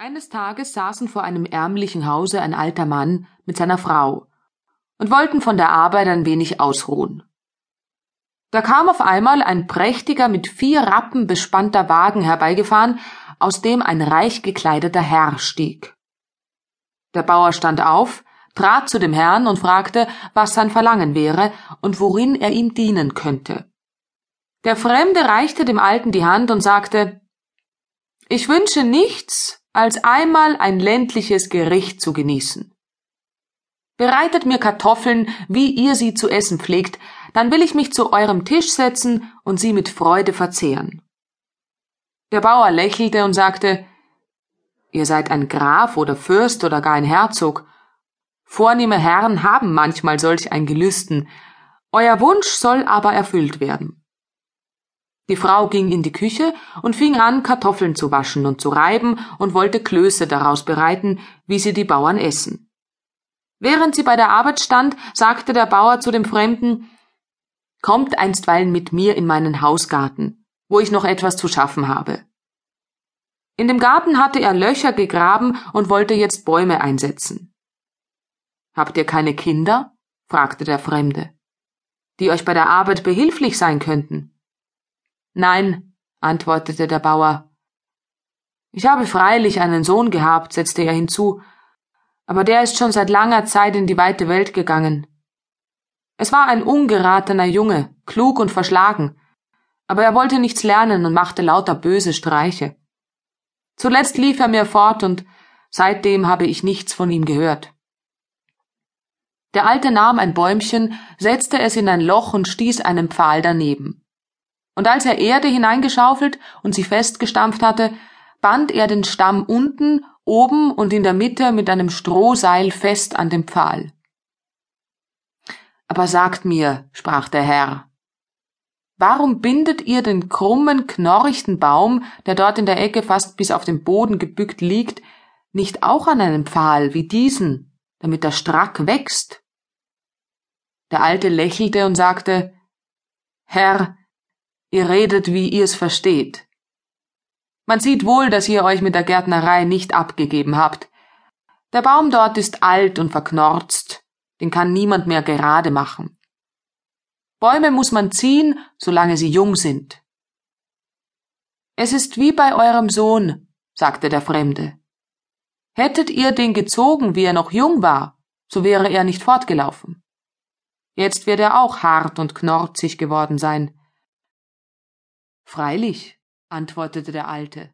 Eines Tages saßen vor einem ärmlichen Hause ein alter Mann mit seiner Frau und wollten von der Arbeit ein wenig ausruhen. Da kam auf einmal ein prächtiger, mit vier Rappen bespannter Wagen herbeigefahren, aus dem ein reich gekleideter Herr stieg. Der Bauer stand auf, trat zu dem Herrn und fragte, was sein Verlangen wäre und worin er ihm dienen könnte. Der Fremde reichte dem Alten die Hand und sagte Ich wünsche nichts, als einmal ein ländliches Gericht zu genießen. Bereitet mir Kartoffeln, wie ihr sie zu essen pflegt, dann will ich mich zu eurem Tisch setzen und sie mit Freude verzehren. Der Bauer lächelte und sagte Ihr seid ein Graf oder Fürst oder gar ein Herzog. Vornehme Herren haben manchmal solch ein Gelüsten, euer Wunsch soll aber erfüllt werden. Die Frau ging in die Küche und fing an, Kartoffeln zu waschen und zu reiben und wollte Klöße daraus bereiten, wie sie die Bauern essen. Während sie bei der Arbeit stand, sagte der Bauer zu dem Fremden Kommt einstweilen mit mir in meinen Hausgarten, wo ich noch etwas zu schaffen habe. In dem Garten hatte er Löcher gegraben und wollte jetzt Bäume einsetzen. Habt ihr keine Kinder? fragte der Fremde, die euch bei der Arbeit behilflich sein könnten. Nein, antwortete der Bauer. Ich habe freilich einen Sohn gehabt, setzte er hinzu, aber der ist schon seit langer Zeit in die weite Welt gegangen. Es war ein ungeratener Junge, klug und verschlagen, aber er wollte nichts lernen und machte lauter böse Streiche. Zuletzt lief er mir fort und seitdem habe ich nichts von ihm gehört. Der Alte nahm ein Bäumchen, setzte es in ein Loch und stieß einen Pfahl daneben und als er Erde hineingeschaufelt und sie festgestampft hatte, band er den Stamm unten, oben und in der Mitte mit einem Strohseil fest an den Pfahl. Aber sagt mir, sprach der Herr, warum bindet ihr den krummen, knorrichten Baum, der dort in der Ecke fast bis auf den Boden gebückt liegt, nicht auch an einen Pfahl wie diesen, damit er strack wächst? Der Alte lächelte und sagte, Herr, Ihr redet, wie ihr's versteht. Man sieht wohl, dass ihr euch mit der Gärtnerei nicht abgegeben habt. Der Baum dort ist alt und verknorzt, den kann niemand mehr gerade machen. Bäume muss man ziehen, solange sie jung sind. Es ist wie bei eurem Sohn, sagte der Fremde. Hättet ihr den gezogen, wie er noch jung war, so wäre er nicht fortgelaufen. Jetzt wird er auch hart und knorzig geworden sein. Freilich, antwortete der Alte.